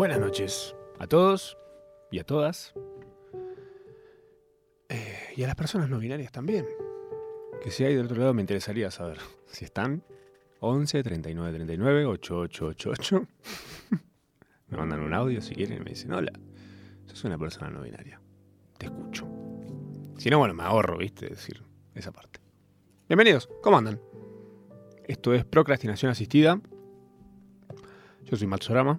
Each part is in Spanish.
Buenas noches a todos y a todas. Eh, y a las personas no binarias también. Que si hay del otro lado me interesaría saber si están 11 39 39 8888. me mandan un audio si quieren y me dicen, hola, sos una persona no binaria. Te escucho. Si no, bueno, me ahorro, ¿viste? Decir esa parte. Bienvenidos, ¿cómo andan? Esto es Procrastinación Asistida. Yo soy Matsurama.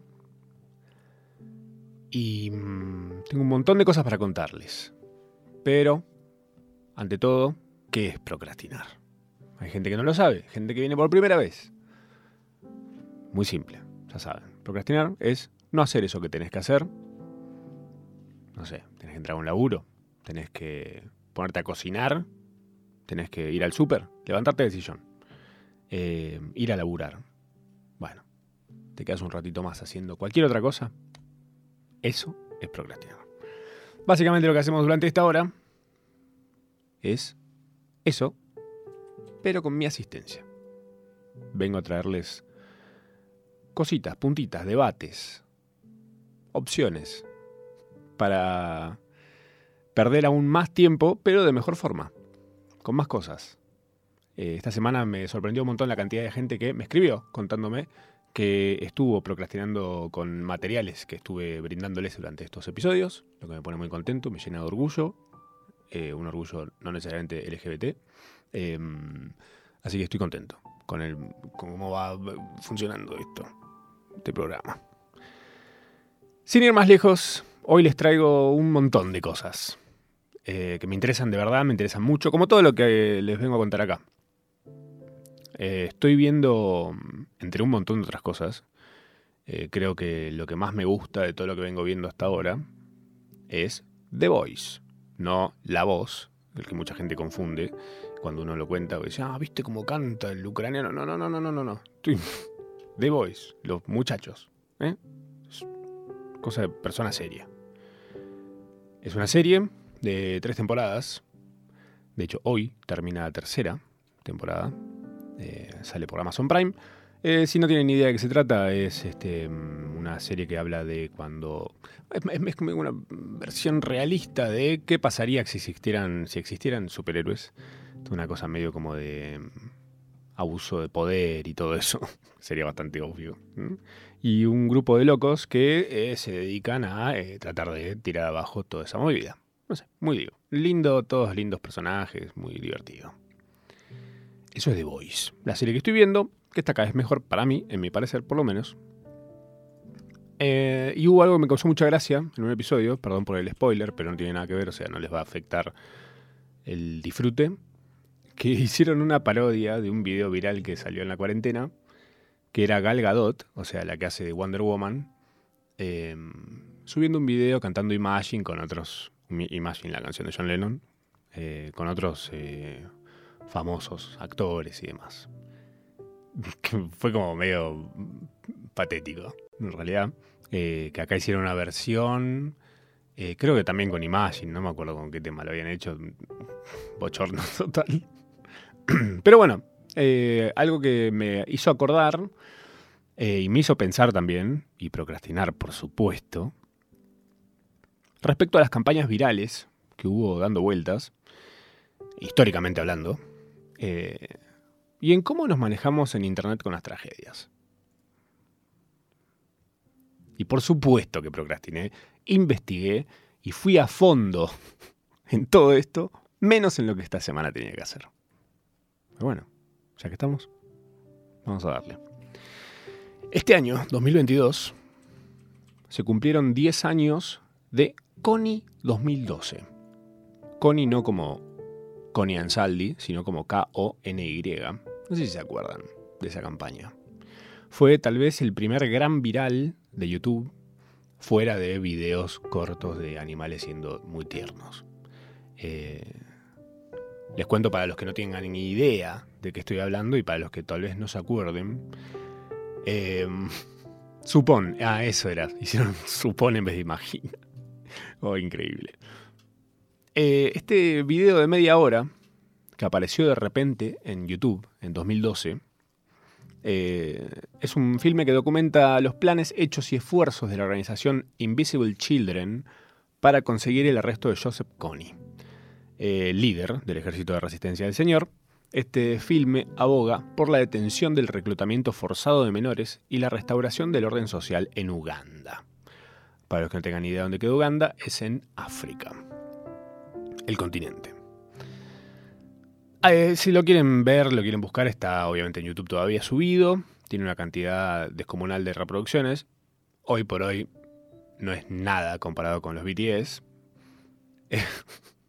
Y mm, tengo un montón de cosas para contarles. Pero, ante todo, ¿qué es procrastinar? Hay gente que no lo sabe, gente que viene por primera vez. Muy simple, ya saben. Procrastinar es no hacer eso que tenés que hacer. No sé, tenés que entrar a un laburo, tenés que ponerte a cocinar, tenés que ir al súper, levantarte del sillón, eh, ir a laburar. Bueno, te quedas un ratito más haciendo cualquier otra cosa. Eso es procrastinar. Básicamente lo que hacemos durante esta hora es eso, pero con mi asistencia. Vengo a traerles cositas, puntitas, debates, opciones para perder aún más tiempo, pero de mejor forma, con más cosas. Eh, esta semana me sorprendió un montón la cantidad de gente que me escribió contándome que estuvo procrastinando con materiales que estuve brindándoles durante estos episodios, lo que me pone muy contento, me llena de orgullo, eh, un orgullo no necesariamente LGBT. Em, así que estoy contento con, el, cómo va funcionando esto, este programa. Sin ir más lejos, hoy les traigo un montón de cosas eh, que me interesan de verdad, me interesan mucho, como todo lo que les vengo a contar acá. Eh, estoy viendo, entre un montón de otras cosas, eh, creo que lo que más me gusta de todo lo que vengo viendo hasta ahora es The Voice, no La Voz, el que mucha gente confunde cuando uno lo cuenta, dice, ah, ¿viste cómo canta el ucraniano? No, no, no, no, no, no, no. The Voice, los muchachos. ¿eh? cosa de persona seria. Es una serie de tres temporadas. De hecho, hoy termina la tercera temporada. Eh, sale por Amazon Prime. Eh, si no tienen ni idea de qué se trata, es este, una serie que habla de cuando. Es, como una versión realista de qué pasaría si existieran, si existieran superhéroes. Una cosa medio como de mm, abuso de poder y todo eso. Sería bastante obvio. Y un grupo de locos que eh, se dedican a tratar de tirar abajo toda esa movida. No sé, muy digo. Lindo, todos lindos personajes, muy divertido. Eso es The Voice, la serie que estoy viendo, que está cada vez mejor para mí, en mi parecer por lo menos. Eh, y hubo algo que me causó mucha gracia en un episodio, perdón por el spoiler, pero no tiene nada que ver, o sea, no les va a afectar el disfrute, que hicieron una parodia de un video viral que salió en la cuarentena, que era Gal Gadot, o sea, la que hace de Wonder Woman, eh, subiendo un video cantando Imagine con otros, Imagine, la canción de John Lennon, eh, con otros famosos actores y demás. Fue como medio patético, en realidad. Eh, que acá hicieron una versión, eh, creo que también con Imagine, no me acuerdo con qué tema lo habían hecho, bochorno total. Pero bueno, eh, algo que me hizo acordar y me hizo pensar también, y procrastinar por supuesto, respecto a las campañas virales que hubo dando vueltas, históricamente hablando, eh, y en cómo nos manejamos en Internet con las tragedias. Y por supuesto que procrastiné, investigué y fui a fondo en todo esto, menos en lo que esta semana tenía que hacer. Pero bueno, ya que estamos, vamos a darle. Este año, 2022, se cumplieron 10 años de CONI 2012. CONI no como Connie Ansaldi, sino como K-O-N-Y. No sé si se acuerdan de esa campaña. Fue tal vez el primer gran viral de YouTube fuera de videos cortos de animales siendo muy tiernos. Eh, les cuento para los que no tengan ni idea de qué estoy hablando y para los que tal vez no se acuerden. Eh, supón, ah, eso era, hicieron supón en vez de imagina. Oh, increíble. Eh, este video de media hora, que apareció de repente en YouTube en 2012, Eh, es un filme que documenta los planes, hechos y esfuerzos de la organización Invisible Children para conseguir el arresto de Joseph Kony, eh, líder del Ejército de Resistencia del Señor. Este filme aboga por la detención del reclutamiento forzado de menores y la restauración del orden social en Uganda. Para los que no tengan idea de dónde queda Uganda, es en África, el continente. Eh, si lo quieren ver, lo quieren buscar, está obviamente en YouTube todavía subido. Tiene una cantidad descomunal de reproducciones. Hoy por hoy no es nada comparado con los BTS.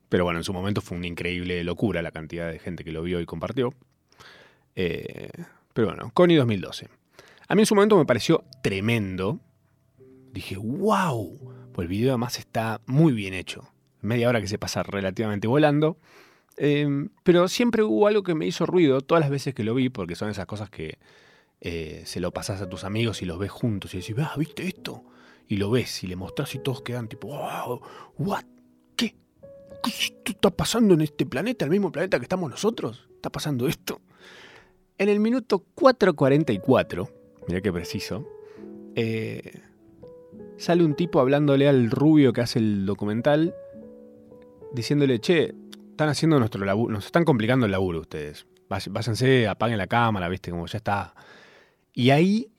Pero bueno, en su momento fue una increíble locura la cantidad de gente que lo vio y compartió. Eh, pero bueno, Connie 2012. A mí en su momento me pareció tremendo. Dije, wow, pues el video además está muy bien hecho. Media hora que se pasa relativamente volando. Em, pero siempre hubo algo que me hizo ruido todas las veces que lo vi, porque son esas cosas que eh, se lo pasas a tus amigos y los ves juntos y decís, ah, ¿viste esto? Y lo ves y le mostrás y todos quedan tipo, wow, what? ¿Qué? ¿Qué está pasando en este planeta, el mismo planeta que estamos nosotros? ¿Está pasando esto? En el minuto 4.44, mira qué preciso, eh, sale un tipo hablándole al rubio que hace el documental, diciéndole, che, están haciendo nuestro laburo, nos están complicando el laburo ustedes. Váyanse, apaguen la cámara, viste, como ya está. Y ahí,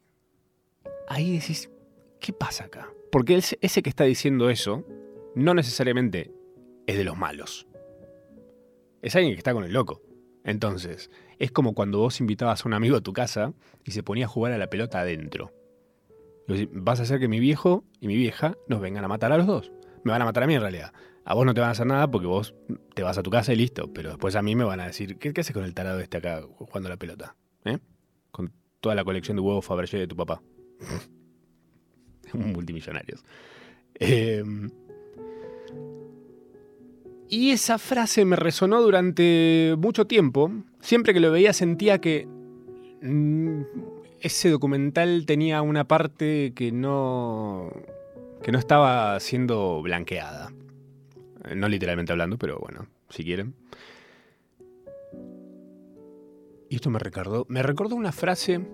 ahí decís, ¿qué pasa acá? Porque ese que está diciendo eso, no necesariamente es de los malos. Es alguien que está con el loco. Entonces, es como cuando vos invitabas a un amigo a tu casa y se ponía a jugar a la pelota adentro. Vas a hacer que mi viejo y mi vieja nos vengan a matar a los dos. Me van a matar a mí en realidad. A vos no te van a hacer nada porque vos te vas a tu casa y listo. Pero después a mí me van a decir, ¿qué, haces con el tarado este acá jugando la pelota? ¿Eh? Con toda la colección de huevos Fabergé de tu papá. Multimillonarios. Em, y esa frase me resonó durante mucho tiempo. Siempre que lo veía sentía que mm, ese documental tenía una parte que no, que no estaba siendo blanqueada. No literalmente hablando, pero bueno, si quieren. Y esto me recordó, me recordó una frase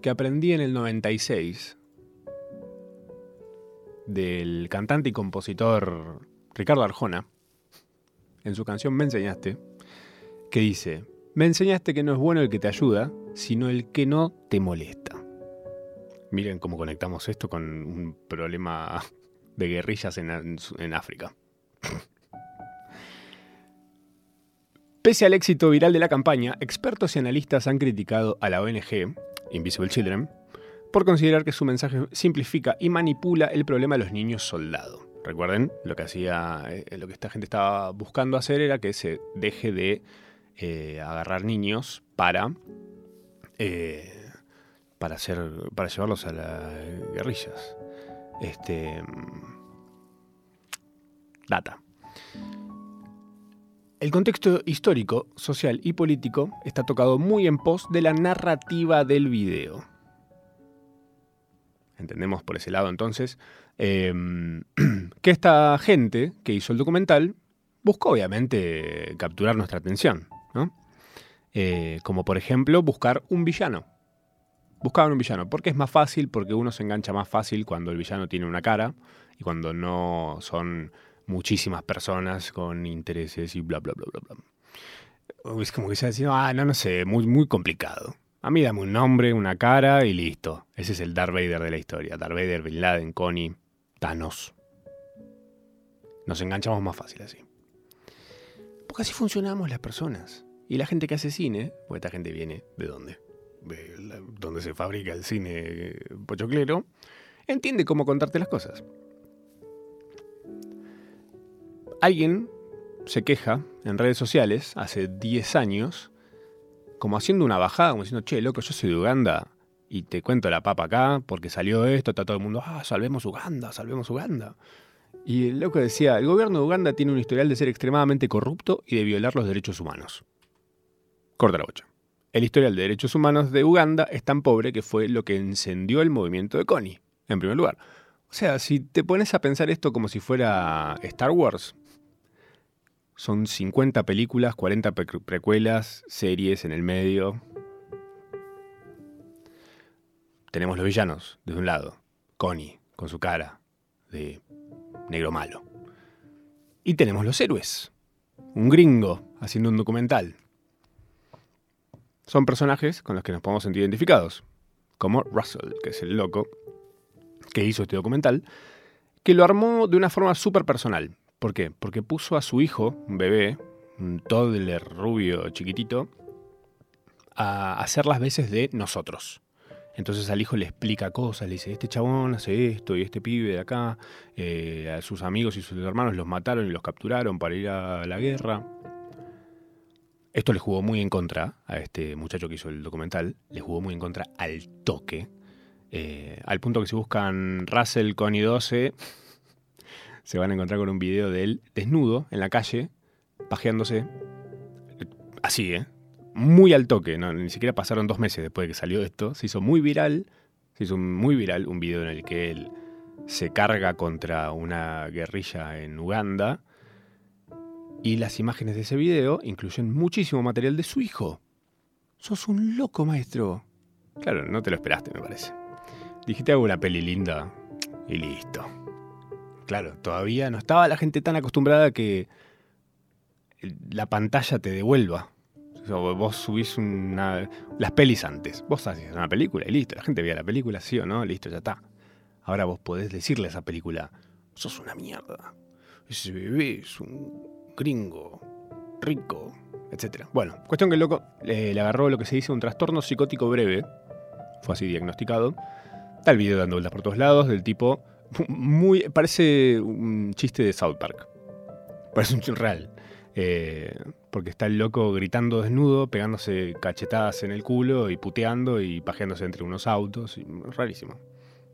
que aprendí en el 96 del cantante y compositor Ricardo Arjona, en su canción Me enseñaste, que dice, me enseñaste que no es bueno el que te ayuda, sino el que no te molesta. Miren cómo conectamos esto con un problema de guerrillas en África. Pese al éxito viral de la campaña, expertos y analistas han criticado a la ONG Invisible Children por considerar que su mensaje simplifica y manipula el problema de los niños soldado. Recuerden, lo que hacía, eh, lo que esta gente estaba buscando hacer era que se deje de eh, agarrar niños para, eh, para, hacer, para llevarlos a las guerrillas. Este, data. El contexto histórico, social y político está tocado muy en pos de la narrativa del video. Entendemos por ese lado entonces em, que esta gente que hizo el documental buscó obviamente capturar nuestra atención, eh, como por ejemplo buscar un villano. Buscaban un villano, porque es más fácil, porque uno se engancha más fácil cuando el villano tiene una cara y cuando no son muchísimas personas con intereses y bla, bla, bla, bla, bla. Es como que se decía, ah, no, no sé, muy, muy complicado. A mí dame un nombre, una cara y listo. Ese es el Darth Vader de la historia. Darth Vader, Bin Laden, Connie, Thanos. Nos enganchamos más fácil así. Porque así funcionamos las personas. Y la gente que hace cine, pues esta gente viene de dónde? De donde se fabrica el cine pochoclero, entiende cómo contarte las cosas. Alguien se queja en redes sociales hace 10 años, como haciendo una bajada, como diciendo, che, loco, yo soy de Uganda y te cuento la papa acá porque salió esto, está todo el mundo, ah, salvemos Uganda, salvemos Uganda. Y el loco decía, el gobierno de Uganda tiene un historial de ser extremadamente corrupto y de violar los derechos humanos. Corta la bocha. El historial de derechos humanos de Uganda es tan pobre que fue lo que encendió el movimiento de Connie, en primer lugar. O sea, si te pones a pensar esto como si fuera Star Wars, son 50 películas, 40 precuelas, series en el medio. tenemos los villanos, desde un lado, Connie, con su cara de negro malo. Y tenemos los héroes, un gringo haciendo un documental. Son personajes con los que nos podemos sentir identificados, como Russell, que es el loco que hizo este documental, que lo armó de una forma súper personal. ¿Por qué? Porque puso a su hijo, un bebé, un toddler rubio chiquitito, a hacer las veces de nosotros. Entonces al hijo le explica cosas, le dice, este chabón hace esto y este pibe de acá, eh, a sus amigos y sus hermanos los mataron y los capturaron para ir a la guerra. Esto le jugó muy en contra a este muchacho que hizo el documental, le jugó muy en contra al toque, eh, al punto que si buscan Russell Connie 12, se van a encontrar con un video de él desnudo en la calle, pajeándose, así, ¿eh? Muy al toque, ¿no? ni siquiera pasaron dos meses después de que salió esto, se hizo muy viral, se hizo muy viral un video en el que él se carga contra una guerrilla en Uganda y las imágenes de ese video incluyen muchísimo material de su hijo. Sos un loco, maestro. Claro, no te lo esperaste, me parece. Dijiste hago una peli linda y listo. Claro, todavía no estaba la gente tan acostumbrada que la pantalla te devuelva. vos subís una, las pelis antes. Vos haces una película y listo. La gente veía la película, sí o no, listo, ya está. Ahora vos podés decirle a esa película, sos una mierda. Ese bebé es un gringo, rico, etc. Bueno, cuestión que el loco le agarró lo que se dice un trastorno psicótico breve, fue así diagnosticado. Está el video dando vueltas por todos lados del tipo, muy, parece un chiste de South Park, parece un real. Eh, porque está el loco gritando desnudo, pegándose cachetadas en el culo y puteando y pajeándose entre unos autos. rarísimo.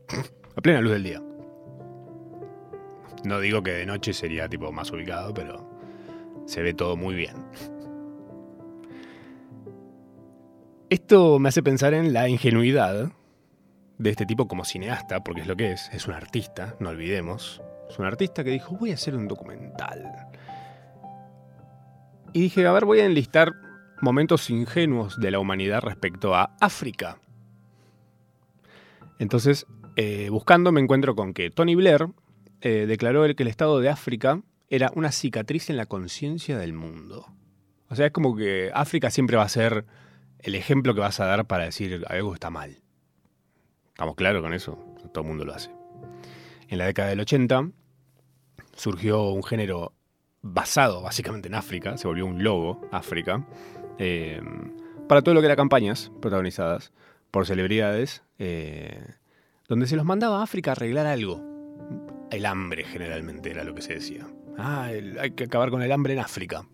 A plena luz del día. No digo que de noche sería tipo más ubicado, pero se ve todo muy bien. Esto me hace pensar en la ingenuidad de este tipo como cineasta, porque es lo que es, es un artista, no olvidemos. Es un artista que dijo, voy a hacer un documental. Y dije, a ver, voy a enlistar momentos ingenuos de la humanidad respecto a África. Entonces, eh, buscando me encuentro con que Tony Blair eh, declaró que el estado de África era una cicatriz en la conciencia del mundo. O sea, es como que África siempre va a ser el ejemplo que vas a dar para decir algo está mal. ¿Estamos claros con eso? Todo el mundo lo hace. En la década del 80 surgió un género basado básicamente en África, se volvió un logo África, eh, para todo lo que era campañas protagonizadas por celebridades, eh, donde se los mandaba a África a arreglar algo. El hambre generalmente era lo que se decía. Ah, hay que acabar con el hambre en África.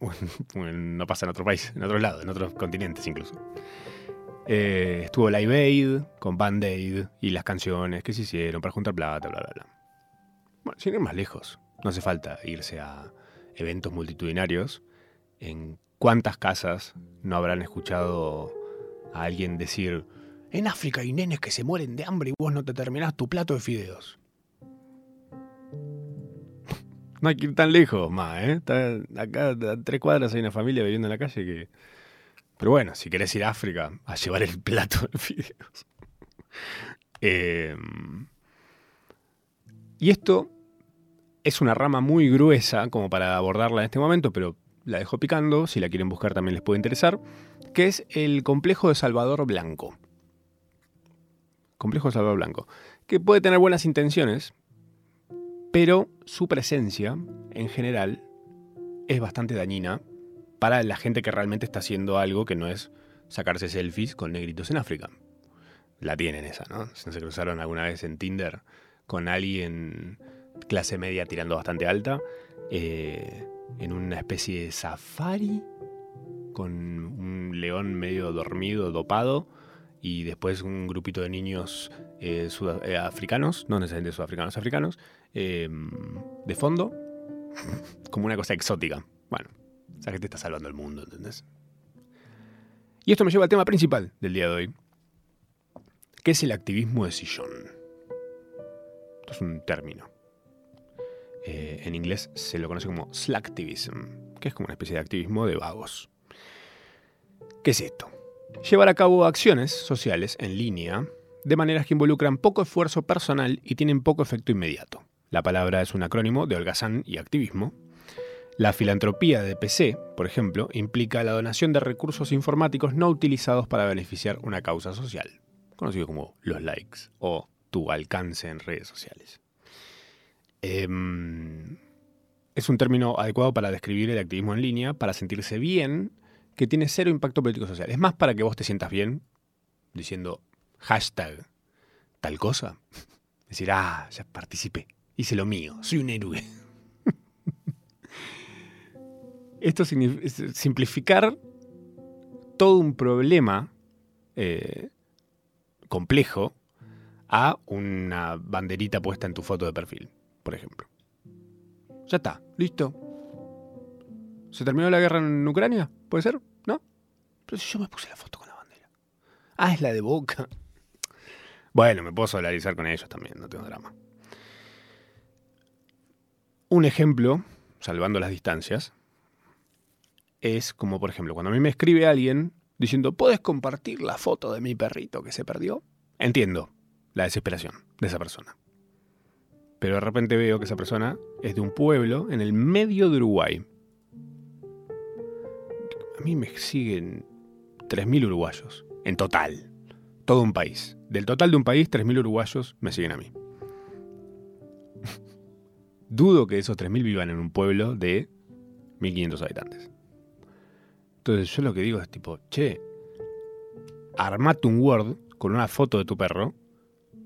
no pasa en otro país, en otro lado, en otros continentes incluso. Eh, estuvo Live Aid con Band Aid y las canciones que se hicieron para juntar plata, bla, bla, bla. Bueno, sin ir más lejos, no hace falta irse a eventos multitudinarios. ¿En cuántas casas no habrán escuchado a alguien decir, en África hay nenes que se mueren de hambre y vos no te terminás tu plato de fideos? No hay que ir tan lejos más, ¿eh? acá a tres cuadras hay una familia viviendo en la calle que... Pero bueno, si querés ir a África a llevar el plato de fideos. Em, y esto es una rama muy gruesa como para abordarla en este momento, pero la dejo picando, si la quieren buscar también les puede interesar, que es el complejo de Salvador Blanco. Complejo de Salvador Blanco, que puede tener buenas intenciones, pero su presencia, en general, es bastante dañina para la gente que realmente está haciendo algo que no es sacarse selfies con negritos en África. La tienen esa, ¿no? Se cruzaron alguna vez en Tinder con alguien clase media tirando bastante alta, eh, en una especie de safari, con un león medio dormido, dopado, y después un grupito de niños eh, eh, africanos, no necesariamente sudafricanos, africanos, Em, de fondo como una cosa exótica. Bueno, esa gente está salvando el mundo, ¿entendés? Y esto me lleva al tema principal del día de hoy, que es el activismo de sillón. Esto es un término. Eh, en inglés se lo conoce como slacktivism, que es como una especie de activismo de vagos. ¿Qué es esto? llevar a cabo acciones sociales en línea de maneras que involucran poco esfuerzo personal y tienen poco efecto inmediato. La palabra es un acrónimo de holgazán y activismo. La filantropía de PC, por ejemplo, implica la donación de recursos informáticos no utilizados para beneficiar una causa social, conocido como los likes o tu alcance en redes sociales. Em, es un término adecuado para describir el activismo en línea, para sentirse bien, que tiene cero impacto político social. Es más para que vos te sientas bien diciendo hashtag tal cosa. Decir, ah, ya participé, hice lo mío, soy un héroe. Esto significa simplificar todo un problema eh, complejo a una banderita puesta en tu foto de perfil, por ejemplo. Ya está, listo. ¿Se terminó la guerra en Ucrania? ¿Puede ser? ¿No? Pero si yo me puse la foto con la bandera. Ah, es la de boca. Bueno, me puedo solidarizar con ellos también, no tengo drama. Un ejemplo, salvando las distancias, es como por ejemplo, cuando a mí me escribe alguien diciendo, ¿puedes compartir la foto de mi perrito que se perdió? Entiendo la desesperación de esa persona. Pero de repente veo que esa persona es de un pueblo en el medio de Uruguay. A mí me siguen 3.000 uruguayos, en total. Todo un país. Del total de un país, 3.000 uruguayos me siguen a mí. Dudo que esos 3.000 vivan en un pueblo de 1.500 habitantes. Entonces yo lo que digo es tipo, che, armate un Word con una foto de tu perro,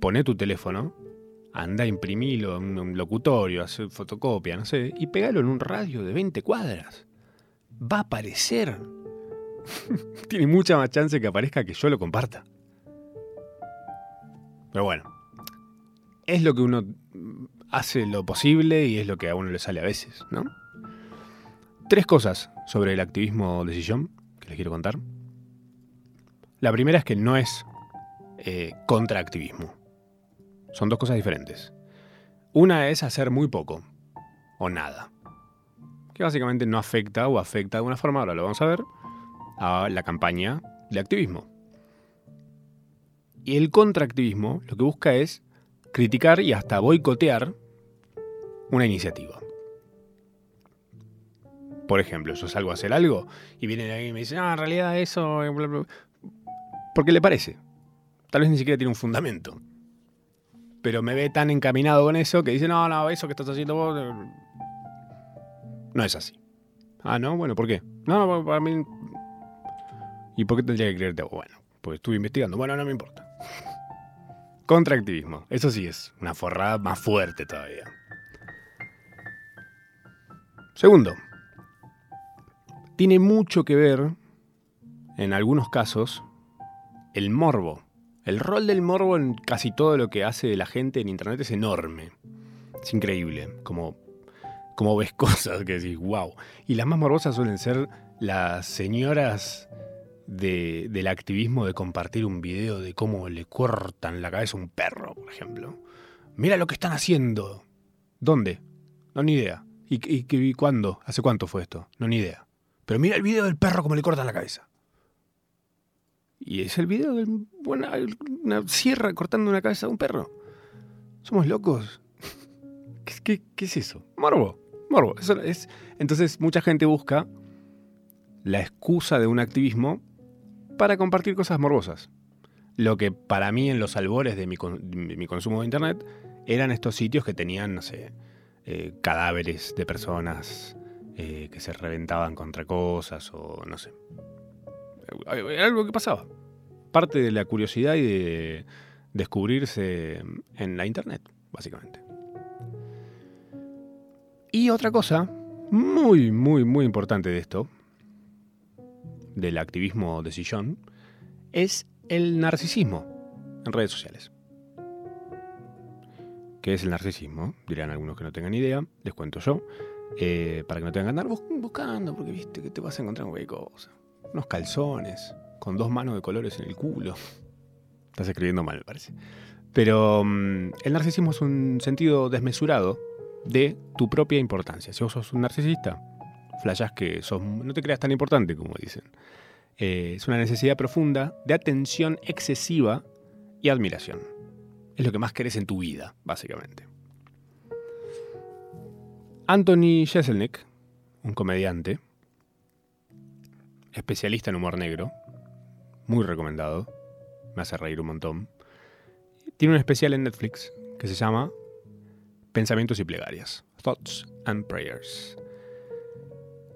pone tu teléfono, anda a imprimirlo en un locutorio, hacer fotocopia, no sé, y pegalo en un radio de 20 cuadras. Va a aparecer. Tiene mucha más chance que aparezca que yo lo comparta. Pero bueno, es lo que uno hace lo posible y es lo que a uno le sale a veces, ¿no? Tres cosas sobre el activismo de sillón que les quiero contar. La primera es que no es eh, contraactivismo. Son dos cosas diferentes. Una es hacer muy poco o nada, que básicamente no afecta o afecta de una forma, ahora lo vamos a ver, a la campaña de activismo. Y el contraactivismo lo que busca es criticar y hasta boicotear una iniciativa. Por ejemplo, yo salgo a hacer algo y viene alguien y me dice, ah, en realidad eso... Porque le parece. Tal vez ni siquiera tiene un fundamento. Pero me ve tan encaminado con eso que dice, no, no, eso que estás haciendo vos... Eh, no es así. Ah, no, bueno, ¿por qué? No, para mí... ¿Y por qué tendría que creerte? Bueno, pues estuve investigando. Bueno, no me importa. Contraactivismo. Eso sí es una forrada más fuerte todavía. Segundo, tiene mucho que ver, en algunos casos, el morbo. El rol del morbo en casi todo lo que hace la gente en Internet es enorme. Es increíble, como, ves cosas que decís, wow. Y las más morbosas suelen ser las señoras del activismo de compartir un video de cómo le cortan la cabeza a un perro, por ejemplo. Mira lo que están haciendo. ¿Dónde? No, ni idea. ¿Y, y, y cuándo? ¿Hace cuánto fue esto? No, ni idea. Pero mira el video del perro como le cortan la cabeza. Y es el video de una, sierra cortando una cabeza a un perro. ¿Somos locos? ¿Qué, es eso? Morbo. Morbo. Entonces mucha gente busca la excusa de un activismo para compartir cosas morbosas. Lo que para mí en los albores de mi, consumo de Internet eran estos sitios que tenían, no sé, eh, cadáveres de personas eh, que se reventaban contra cosas o no sé. Era algo que pasaba. Parte de la curiosidad y de descubrirse en la internet, básicamente. Y otra cosa muy, muy, muy importante de esto, del activismo de sillón, es el narcisismo en redes sociales. ¿Qué es el narcisismo? Dirán algunos que no tengan idea, les cuento yo. Eh, para que no tengan que andar buscando, porque viste que te vas a encontrar cualquier cosa. Unos calzones, con dos manos de colores en el culo. Estás escribiendo mal, me parece. Pero mm, el narcisismo es un sentido desmesurado de tu propia importancia. Si vos sos un narcisista, flashás que sos, no te creas tan importante como dicen. Eh, es una necesidad profunda de atención excesiva y admiración. Es lo que más querés en tu vida, básicamente. Anthony Jeselnik, un comediante, especialista en humor negro, muy recomendado, me hace reír un montón, tiene un especial en Netflix que se llama Pensamientos y Plegarias, Thoughts and Prayers.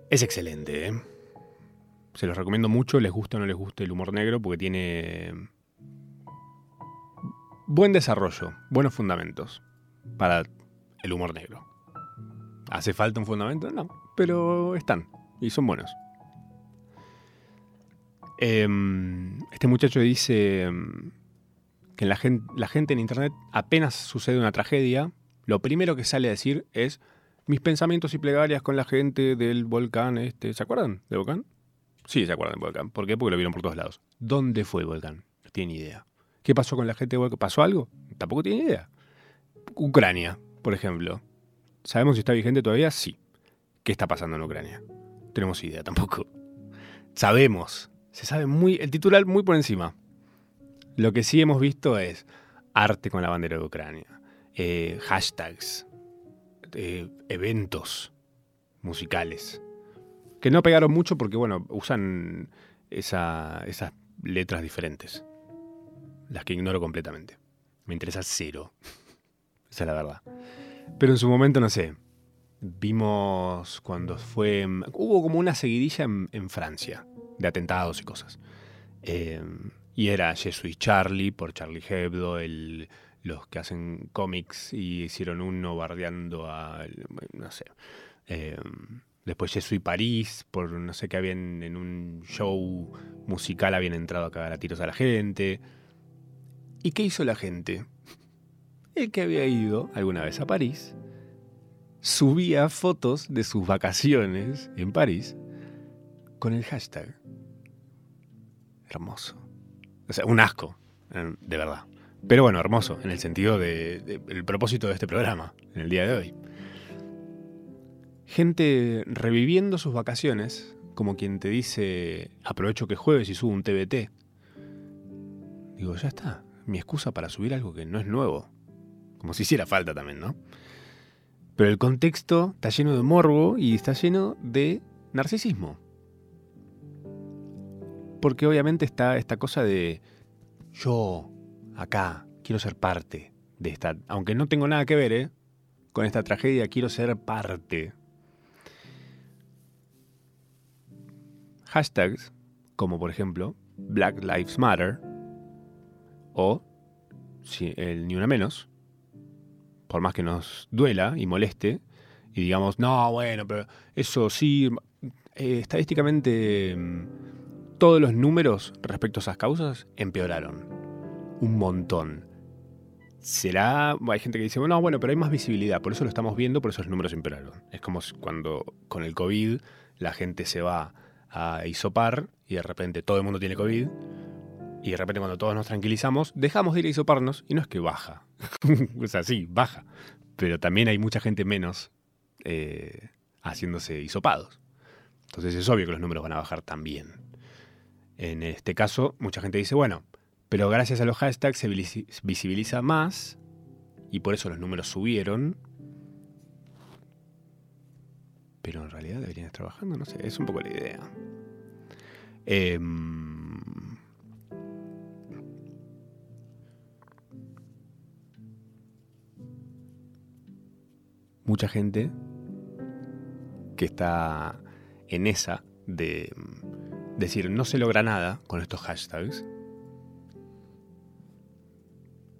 Es excelente, ¿eh? Se los recomiendo mucho, les gusta o no les gusta el humor negro, porque tiene buen desarrollo, buenos fundamentos para el humor negro. ¿Hace falta un fundamento? No, pero están y son buenos. Em, este muchacho dice em, que la gente, la gente en Internet apenas sucede una tragedia, lo primero que sale a decir es mis pensamientos y plegarias con la gente del volcán este. ¿Se acuerdan del volcán? Sí, se acuerdan del volcán. ¿Por qué? Porque lo vieron por todos lados. ¿Dónde fue el volcán? No tiene idea. ¿Qué pasó con la gente del volcán? ¿Pasó algo? Tampoco tiene idea. Ucrania, por ejemplo. ¿Sabemos si está vigente todavía? Sí. ¿Qué está pasando en Ucrania? No tenemos idea tampoco. Sabemos. Se sabe muy. El titular muy por encima. Lo que sí hemos visto es arte con la bandera de Ucrania. Eh, hashtags. Eh, eventos musicales. Que no pegaron mucho porque, bueno, usan esas letras diferentes. Las que ignoro completamente. Me interesa cero. Esa es la verdad. Pero en su momento, no sé, vimos cuando fue... Hubo como una seguidilla en, Francia de atentados y cosas. Eh, y era y Charlie por Charlie Hebdo, los que hacen cómics y hicieron uno bardeando a... no sé. Eh, después y París, por no sé qué habían en un show musical habían entrado a cagar a tiros a la gente. ¿Y qué hizo la gente? El que había ido alguna vez a París, subía fotos de sus vacaciones en París con el hashtag. Hermoso. O sea, un asco, de verdad. Pero bueno, hermoso, en el sentido del propósito de este programa, en el día de hoy. Gente reviviendo sus vacaciones, como quien te dice, aprovecho que jueves y subo un TBT. Digo, ya está, mi excusa para subir algo que no es nuevo. Como si hiciera falta también, ¿no? Pero el contexto está lleno de morbo y está lleno de narcisismo. Porque obviamente está esta cosa de yo, acá, quiero ser parte de esta, aunque no tengo nada que ver, ¿eh? Con esta tragedia, quiero ser parte. Hashtags, como por ejemplo Black Lives Matter, o el Ni Una Menos, por más que nos duela y moleste, y digamos, no, bueno, pero eso sí, eh, estadísticamente mm, todos los números respecto a esas causas empeoraron. Un montón. Será, hay gente que dice, bueno, bueno, pero hay más visibilidad, por eso lo estamos viendo, por eso los números empeoraron. Es como cuando con el COVID la gente se va a isopar y de repente todo el mundo tiene COVID y de repente cuando todos nos tranquilizamos, dejamos de ir a hisoparnos y no es que baja. o sea, sí, baja. Pero también hay mucha gente menos eh, haciéndose hisopados. Entonces es obvio que los números van a bajar también. En este caso, mucha gente dice, bueno, pero gracias a los hashtags se visibiliza más y por eso los números subieron. Pero en realidad deberían estar trabajando, no sé, es un poco la idea. Eh, mucha gente que está en esa de mm, decir no se logra nada con estos hashtags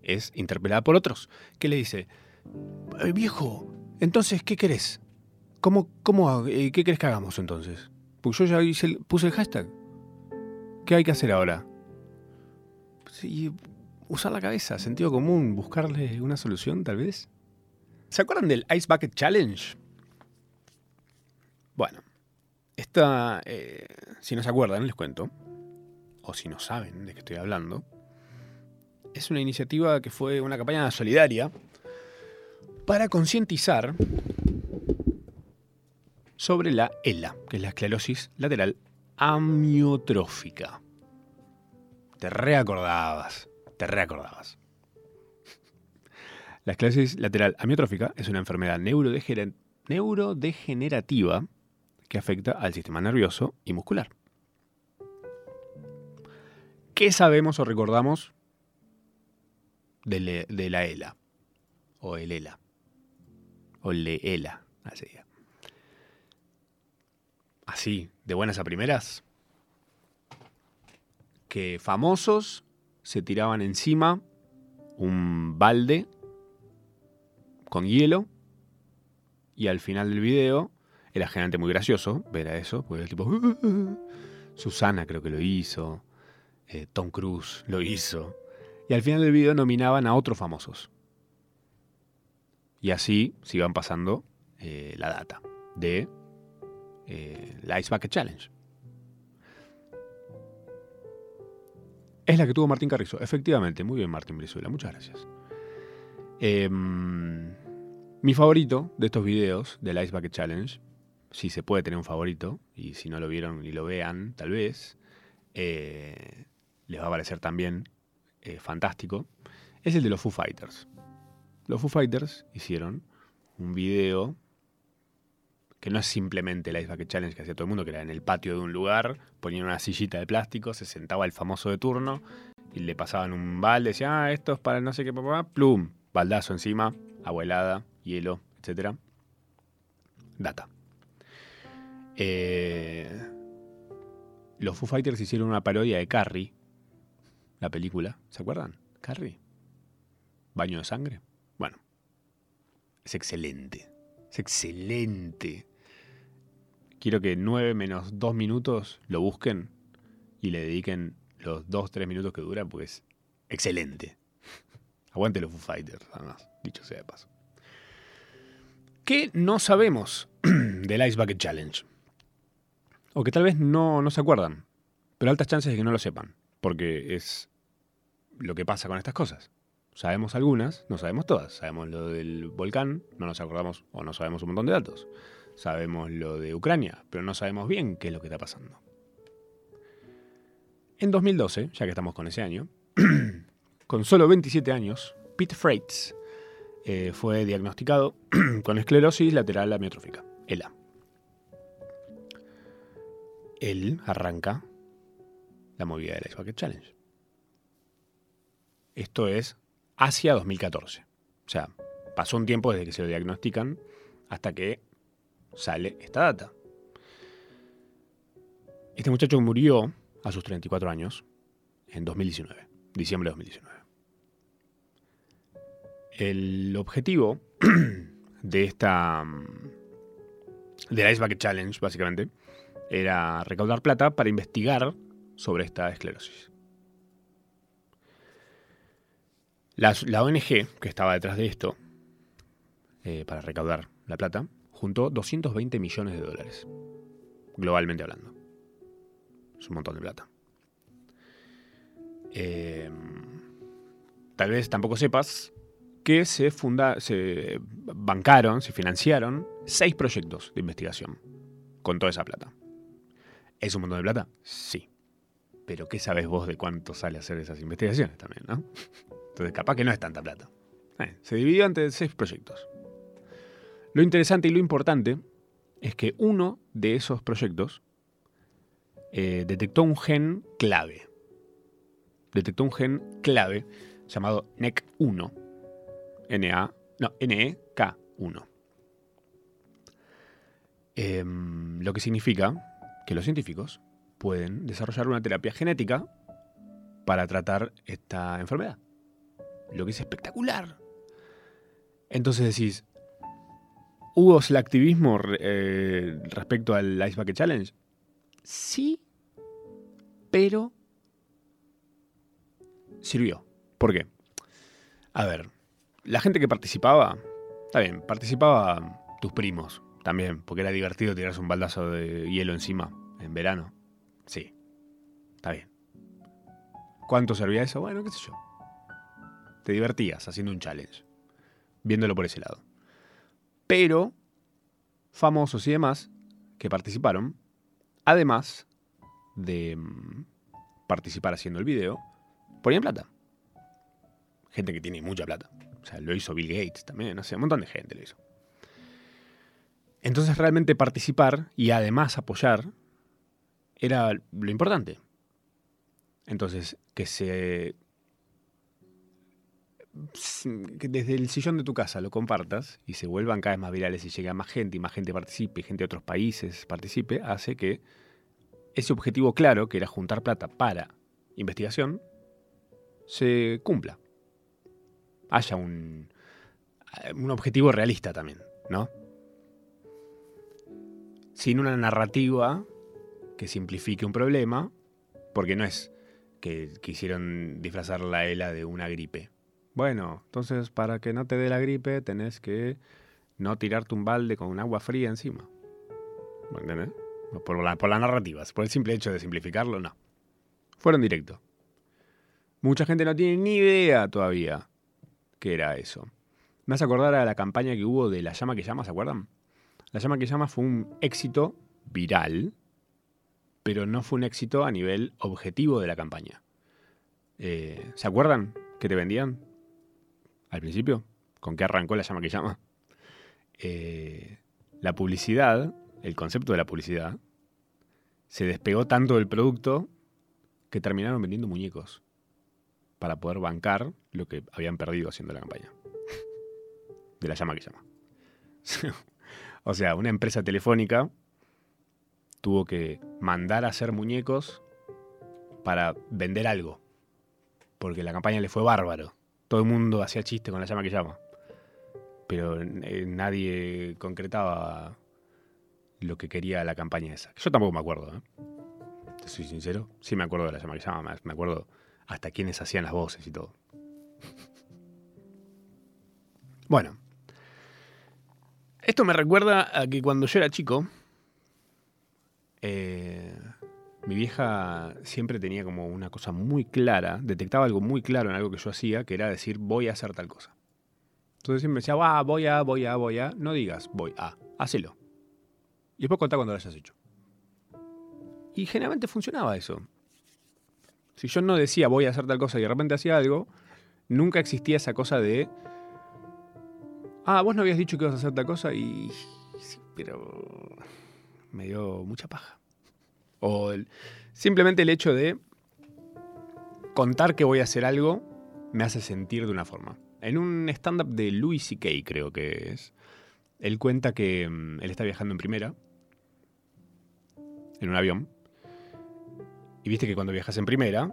es interpelada por otros que le dice viejo entonces qué querés cómo cómo eh, qué querés que hagamos entonces pues yo ya puse el hashtag. Qué hay que hacer ahora usar la cabeza sentido común buscarle una solución tal vez ¿Se acuerdan del Ice Bucket Challenge? Bueno, esta, eh, si no se acuerdan, les cuento, o si no saben de qué estoy hablando, es una iniciativa que fue una campaña solidaria para concientizar sobre la ELA, que es la esclerosis lateral amiotrófica. Te reacordabas, te reacordabas. La esclerosis lateral amiotrófica es una enfermedad neurodegenerativa que afecta al sistema nervioso y muscular. ¿Qué sabemos o recordamos de, la ELA? O el ELA. O le ELA, así. Así, de buenas a primeras. Que famosos se tiraban encima un balde con hielo y al final del video era generalmente muy gracioso ver a eso, porque el tipo... Susana creo que lo hizo, eh, Tom Cruise lo hizo. Y al final del video nominaban a otros famosos. Y así se iban pasando eh, la data de eh, la Ice Bucket Challenge. Es la que tuvo Martín Carrizo. Efectivamente, muy bien Martín Brizuela, muchas gracias. Em, mi favorito de estos videos del Ice Bucket Challenge, si se puede tener un favorito, y si no lo vieron y lo vean, tal vez, eh, les va a parecer también eh, fantástico, es el de los Foo Fighters. Los Foo Fighters hicieron un video que no es simplemente el Ice Bucket Challenge que hacía todo el mundo, que era en el patio de un lugar, ponían una sillita de plástico, se sentaba el famoso de turno y le pasaban un balde, decía, ah, esto es para no sé qué, papá, plum, baldazo encima, abuelada, hielo, etc. Data. Eh, los Foo Fighters hicieron una parodia de Carrie, la película, ¿se acuerdan? Carrie. Baño de sangre. Bueno, es excelente. Es excelente. Quiero que 9 menos 2 minutos lo busquen y le dediquen los 2-3 minutos que duran, pues excelente. Aguante los Foo Fighters, además, dicho sea de paso. ¿Qué no sabemos del Ice Bucket Challenge? O que tal vez no, no se acuerdan, pero altas chances de que no lo sepan, porque es lo que pasa con estas cosas. Sabemos algunas, no sabemos todas. Sabemos lo del volcán, no nos acordamos o no sabemos un montón de datos. Sabemos lo de Ucrania, pero no sabemos bien qué es lo que está pasando. En 2012, ya que estamos con ese año, con solo 27 años, Pete Freites eh, fue diagnosticado con esclerosis lateral amiotrófica, ELA. Él arranca la movida del Ice Bucket Challenge. Esto es hacia 2014. O sea, pasó un tiempo desde que se lo diagnostican hasta que sale esta data. Este muchacho murió a sus 34 años en 2019, diciembre de 2019. El objetivo de esta de la Ice Bucket Challenge, básicamente, era recaudar plata para investigar sobre esta esclerosis. La, ONG que estaba detrás de esto, eh, para recaudar la plata, juntó 220 millones de dólares, globalmente hablando. Es un montón de plata. Em, tal vez tampoco sepas que se, funda, se bancaron, se financiaron seis proyectos de investigación con toda esa plata. ¿Es un montón de plata? Sí. Pero ¿qué sabes vos de cuánto sale hacer esas investigaciones también, no? Entonces, capaz que no es tanta plata. Eh, se dividió entre seis proyectos. Lo interesante y lo importante es que uno de esos proyectos eh, detectó un gen clave. Detectó un gen clave llamado NEC1. NA, no, NEK1. Em, lo que significa que los científicos pueden desarrollar una terapia genética para tratar esta enfermedad lo que es espectacular. Entonces decís, ¿hubo selectivismo eh, respecto al Ice Bucket Challenge? Sí, pero sirvió. ¿Por qué? A ver, la gente que participaba, está bien, participaba tus primos también, porque era divertido tirarse un baldazo de hielo encima en verano. Sí, está bien. ¿Cuánto servía eso? Bueno, qué sé yo te divertías haciendo un challenge, viéndolo por ese lado. Pero famosos y demás que participaron, además de mm, participar haciendo el video, ponían plata. Gente que tiene mucha plata. O sea, lo hizo Bill Gates también, no sé, un montón de gente lo hizo. Entonces realmente participar y además apoyar era lo importante. Entonces, que se... que desde el sillón de tu casa lo compartas y se vuelvan cada vez más virales y llegue a más gente y más gente participe y gente de otros países participe, hace que ese objetivo claro, que era juntar plata para investigación, se cumpla. Haya un, un objetivo realista también, ¿no? Sin una narrativa que simplifique un problema, porque no es que quisieron disfrazar la ELA de una gripe. Bueno, entonces para que no te dé la gripe tenés que no tirarte un balde con agua fría encima. ¿Entendés? Por la, por las narrativas, por el simple hecho de simplificarlo, no. Fueron directo. Mucha gente no tiene ni idea todavía qué era eso. Me hace acordar a la campaña que hubo de La Llama que Llama, ¿se acuerdan? La Llama que Llama fue un éxito viral pero no fue un éxito a nivel objetivo de la campaña. Eh, ¿Se acuerdan que te vendían al principio? ¿Con qué arrancó la llama que llama? Eh, la publicidad, el concepto de la publicidad, se despegó tanto del producto que terminaron vendiendo muñecos para poder bancar lo que habían perdido haciendo la campaña. De la llama que llama. o sea, una empresa telefónica tuvo que mandar a hacer muñecos para vender algo. Porque la campaña le fue bárbaro. Todo el mundo hacía chiste con la llama que llama. Pero eh, nadie concretaba lo que quería la campaña esa. Yo tampoco me acuerdo, ¿eh? Te soy sincero. Sí me acuerdo de la llama que llama. Me acuerdo hasta quiénes hacían las voces y todo. bueno. Esto me recuerda a que cuando yo era chico, eh, mi vieja siempre tenía como una cosa muy clara, detectaba algo muy claro en algo que yo hacía, que era decir voy a hacer tal cosa. Entonces siempre decía, va, voy a, voy a, voy a. No digas voy a, hacelo. Y después contá cuando lo hayas hecho. Y generalmente funcionaba eso. Si yo no decía voy a hacer tal cosa y de repente hacía algo, nunca existía esa cosa de. Ah, vos no habías dicho que ibas a hacer tal cosa y. pero me dio mucha paja. O simplemente el hecho de contar que voy a hacer algo me hace sentir de una forma. En un stand-up de Louis C.K. creo que es, él cuenta que mm, él está viajando en primera, en un avión, y viste que cuando viajas en primera,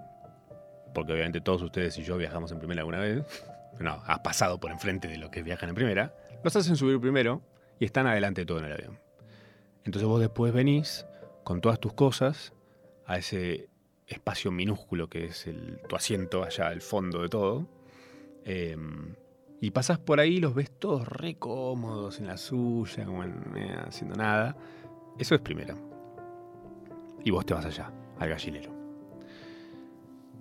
porque obviamente todos ustedes y yo viajamos en primera alguna vez, no, has pasado por enfrente de lo que viajan en primera, los hacen subir primero y están adelante de todo en el avión. Entonces vos después venís con todas tus cosas a ese espacio minúsculo que es el, tu asiento allá al fondo de todo. Em, y pasás por ahí y los ves todos re cómodos en la suya, como eh, haciendo nada. Eso es primera. Y vos te vas allá, al gallinero.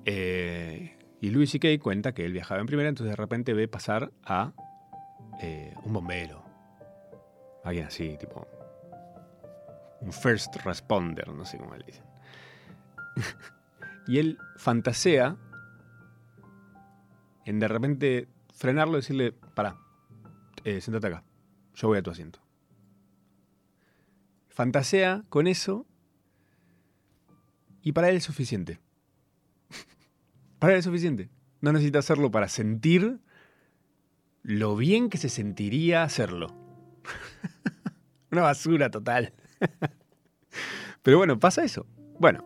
Eh, y Louis C.K. cuenta que él viajaba en primera, entonces de repente ve pasar a eh, un bombero. Alguien así, tipo un first responder, no sé cómo le dicen. y él fantasea en de repente frenarlo y decirle, para, eh, sentate acá, yo voy a tu asiento. Fantasea con eso y para él es suficiente. para él es suficiente. No necesita hacerlo para sentir lo bien que se sentiría hacerlo. Una basura total. Pero bueno, pasa eso. Bueno,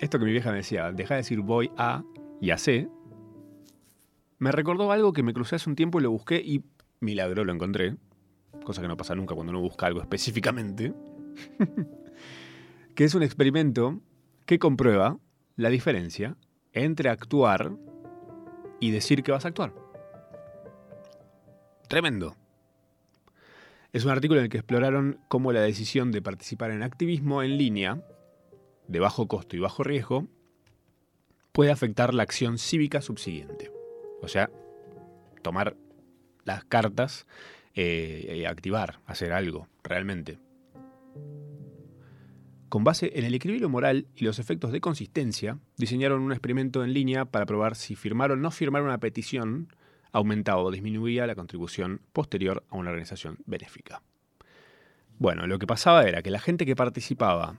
esto que mi vieja me decía, deja de decir voy a y a C, me recordó algo que me crucé hace un tiempo y lo busqué y milagro lo encontré. Cosa que no pasa nunca cuando uno busca algo específicamente. que es un experimento que comprueba la diferencia entre actuar y decir que vas a actuar. Tremendo. Es un artículo en el que exploraron cómo la decisión de participar en activismo en línea, de bajo costo y bajo riesgo, puede afectar la acción cívica subsiguiente. O sea, tomar las cartas eh, activar, hacer algo, realmente. Con base en el equilibrio moral y los efectos de consistencia, diseñaron un experimento en línea para probar si firmar o no firmar una petición aumentaba o disminuía la contribución posterior a una organización benéfica. Bueno, lo que pasaba era que la gente que participaba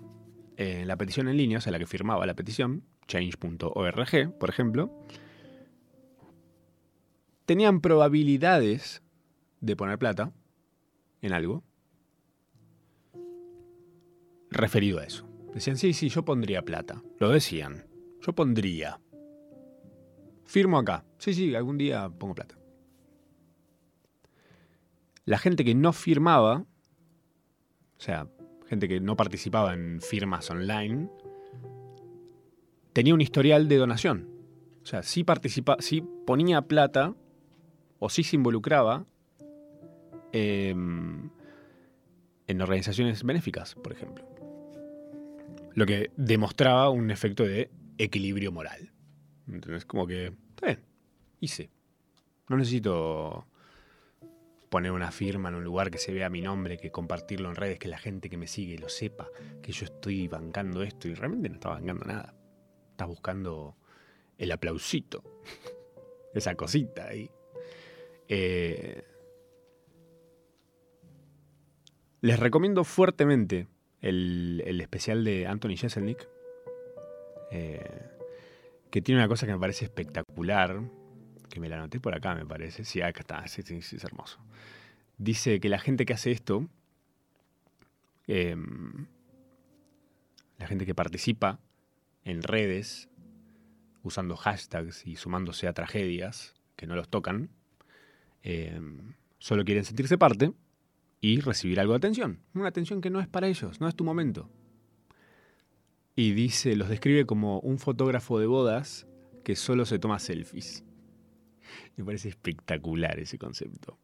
en la petición en línea, o sea, la que firmaba la petición, change.org, por ejemplo, tenían probabilidades de poner plata en algo referido a eso. Decían, sí, sí, yo pondría plata. Lo decían. Yo pondría. Firmo acá. Sí, sí, algún día pongo plata. La gente que no firmaba, o sea, gente que no participaba en firmas online, tenía un historial de donación. O sea, sí, participa, sí ponía plata o sí se involucraba em, en organizaciones benéficas, por ejemplo. Lo que demostraba un efecto de equilibrio moral. Entonces, como que, está bien, hice. No necesito poner una firma en un lugar que se vea mi nombre, que compartirlo en redes, que la gente que me sigue lo sepa, que yo estoy bancando esto y realmente no está bancando nada. Estás buscando el aplausito, esa cosita ahí. Eh, les recomiendo fuertemente el, especial de Anthony Jeselnik, eh, que tiene una cosa que me parece espectacular, que me la anoté por acá, me parece. Sí, acá está, sí, sí, es hermoso. Dice que la gente que hace esto, em, la gente que participa en redes, usando hashtags y sumándose a tragedias que no los tocan, em, solo quieren sentirse parte y recibir algo de atención. Una atención que no es para ellos, no es tu momento. Y dice, los describe como un fotógrafo de bodas que solo se toma selfies. Me parece espectacular ese concepto.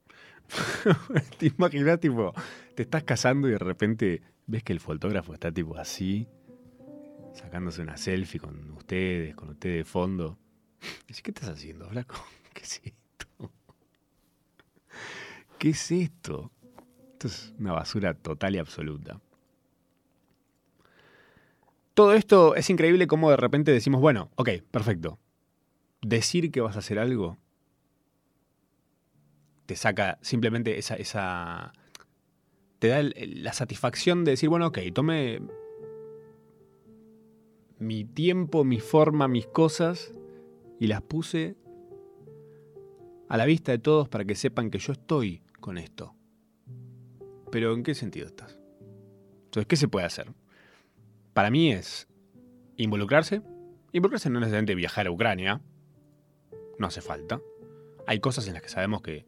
te imaginas, tipo, te estás casando y de repente ves que el fotógrafo está tipo así, sacándose una selfie con ustedes, con ustedes de fondo. ¿qué estás haciendo, flaco? ¿Qué es esto? ¿Qué es esto? Esto es una basura total y absoluta. Todo esto es increíble como de repente decimos, bueno, ok, perfecto. Decir que vas a hacer algo te saca simplemente esa, esa te da la satisfacción de decir, bueno, ok, tome mi tiempo, mi forma, mis cosas y las puse a la vista de todos para que sepan que yo estoy con esto. Pero ¿en qué sentido estás? Entonces, ¿qué se puede hacer? Para mí es involucrarse. Involucrarse no es necesariamente viajar a Ucrania. No hace falta. Hay cosas en las que sabemos que,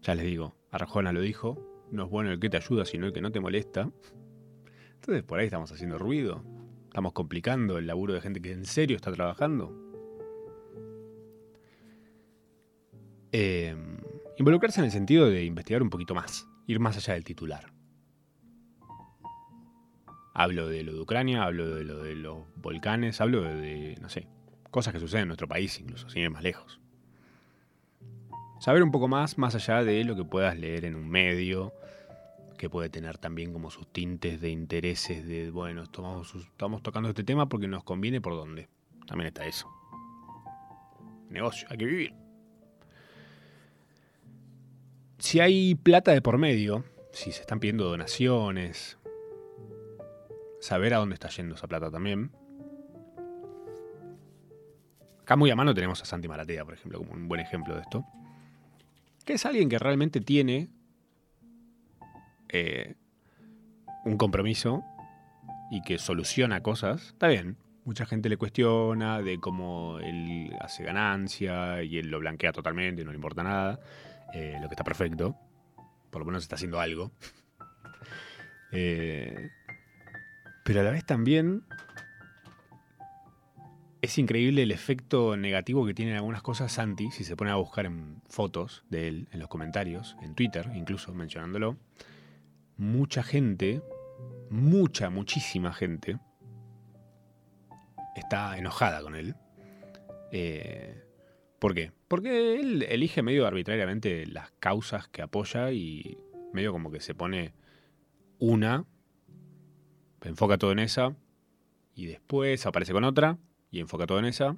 ya les digo, Arjona lo dijo, no es bueno el que te ayuda, sino el que no te molesta. Entonces por ahí estamos haciendo ruido. Estamos complicando el laburo de gente que en serio está trabajando. Eh, involucrarse en el sentido de investigar un poquito más ir más allá del titular. Hablo de lo de Ucrania, hablo de lo de los volcanes, hablo de, no sé, cosas que suceden en nuestro país incluso, sin ir más lejos. Saber un poco más, más allá de lo que puedas leer en un medio, que puede tener también como sus tintes de intereses de, bueno, estamos, estamos tocando este tema porque nos conviene por dónde. También está eso. Negocio, hay que vivir si hay plata de por medio, si se están pidiendo donaciones, saber a dónde está yendo esa plata también. Acá muy a mano tenemos a Santi Maratea, por ejemplo, como un buen ejemplo de esto. Que es alguien que realmente tiene eh, un compromiso y que soluciona cosas. Está bien, mucha gente le cuestiona de cómo él hace ganancia y él lo blanquea totalmente, no le importa nada. Eh, lo que está perfecto. Por lo menos está haciendo algo. Eh, pero a la vez también es increíble el efecto negativo que tienen algunas cosas Santi, si se pone a buscar en fotos de él, en los comentarios, en Twitter, incluso mencionándolo. Mucha gente, mucha, muchísima gente, está enojada con él. Eh, ¿Por qué? Porque él elige medio arbitrariamente las causas que apoya y medio como que se pone una enfoca todo en esa y después aparece con otra y enfoca todo en esa.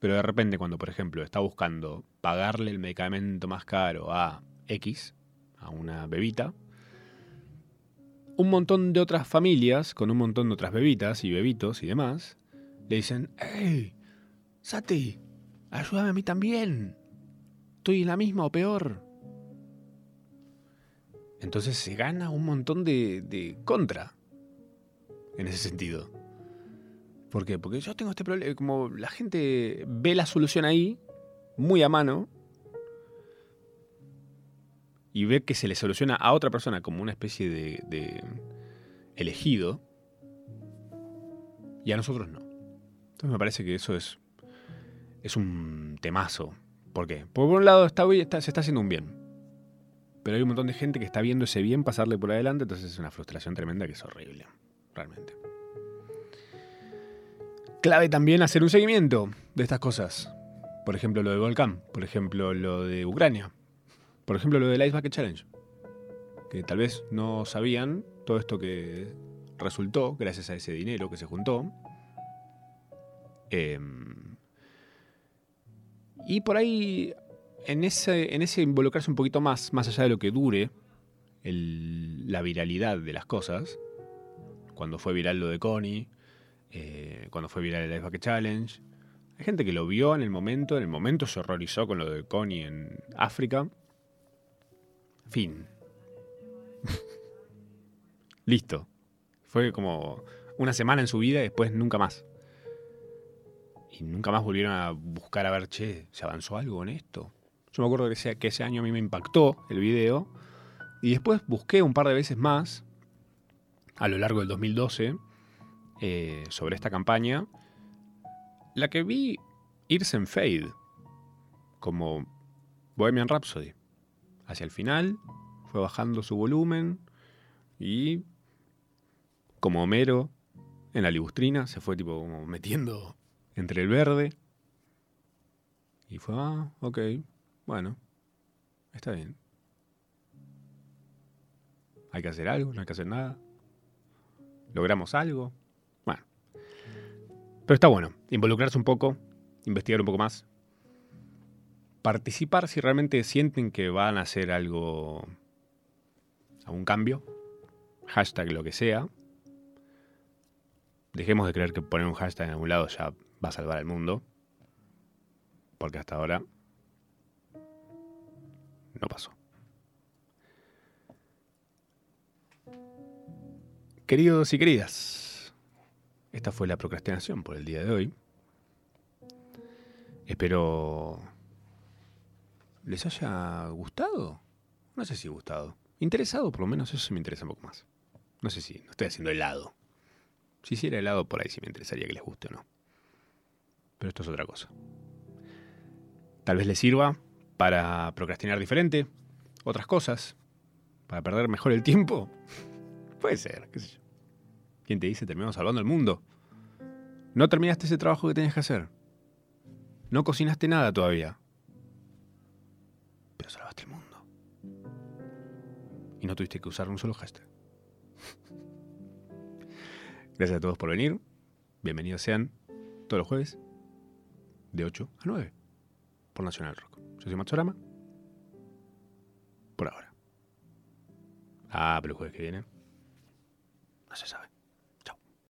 Pero de repente cuando, por ejemplo, está buscando pagarle el medicamento más caro a X, a una bebita, un montón de otras familias, con un montón de otras bebitas y bebitos y demás, le dicen, ¡Hey! Sati, ayúdame a mí también. Estoy en la misma o peor. Entonces se gana un montón de, de contra en ese sentido. ¿Por qué? Porque yo tengo este problema, como la gente ve la solución ahí, muy a mano, y ve que se le soluciona a otra persona como una especie de, de elegido, y a nosotros no. Entonces me parece que eso es, es un temazo. ¿Por qué? Porque por un lado está, se está haciendo un bien. Pero hay un montón de gente que está viendo ese bien pasarle por adelante, entonces es una frustración tremenda que es horrible, realmente. Clave también hacer un seguimiento de estas cosas. Por ejemplo, lo de Volcán, por ejemplo, lo de Ucrania, por ejemplo, lo del Ice Bucket Challenge. Que tal vez no sabían todo esto que resultó gracias a ese dinero que se juntó. Em, y por ahí, en ese, en ese involucrarse un poquito más, más allá de lo que dure la viralidad de las cosas, cuando fue viral lo de Connie, eh, cuando fue viral el Ice Bucket Challenge. Hay gente que lo vio en el momento, en el momento se horrorizó con lo de Connie en África. Fin. Listo. Fue como una semana en su vida y después nunca más. Y nunca más volvieron a buscar a ver, che, ¿se avanzó algo en esto? Yo me acuerdo que ese, que ese año a mí me impactó el video. Y después busqué un par de veces más, a lo largo del 2012, eh, sobre esta campaña, la que vi irse en fade, como Bohemian Rhapsody. Hacia el final fue bajando su volumen y como Homero en la libustrina se fue tipo metiendo entre el verde. Y fue, ah, ok, bueno, está bien. Hay que hacer algo, no hay que hacer nada. Logramos algo, pero está bueno, involucrarse un poco, investigar un poco más, participar si realmente sienten que van a hacer algo, algún cambio, hashtag lo que sea. Dejemos de creer que poner un hashtag en algún lado ya va a salvar al mundo, porque hasta ahora no pasó. Queridos y queridas, esta fue la procrastinación por el día de hoy. Espero les haya gustado. No sé si gustado. Interesado, por lo menos eso me interesa un poco más. No sé si, no estoy haciendo helado. Si hiciera helado, por ahí sí me interesaría que les guste o no. Pero esto es otra cosa. Tal vez les sirva para procrastinar diferente, otras cosas, para perder mejor el tiempo. Puede ser, qué sé yo. ¿Quién te dice terminamos salvando el mundo? No terminaste ese trabajo que tenías que hacer. No cocinaste nada todavía. Pero salvaste el mundo. Y no tuviste que usar un solo gesto. Gracias a todos por venir. Bienvenidos sean todos los jueves de 8 a 9 por Nacional Rock. Yo soy Machorama. Por ahora. Ah, pero el jueves que viene no se sabe.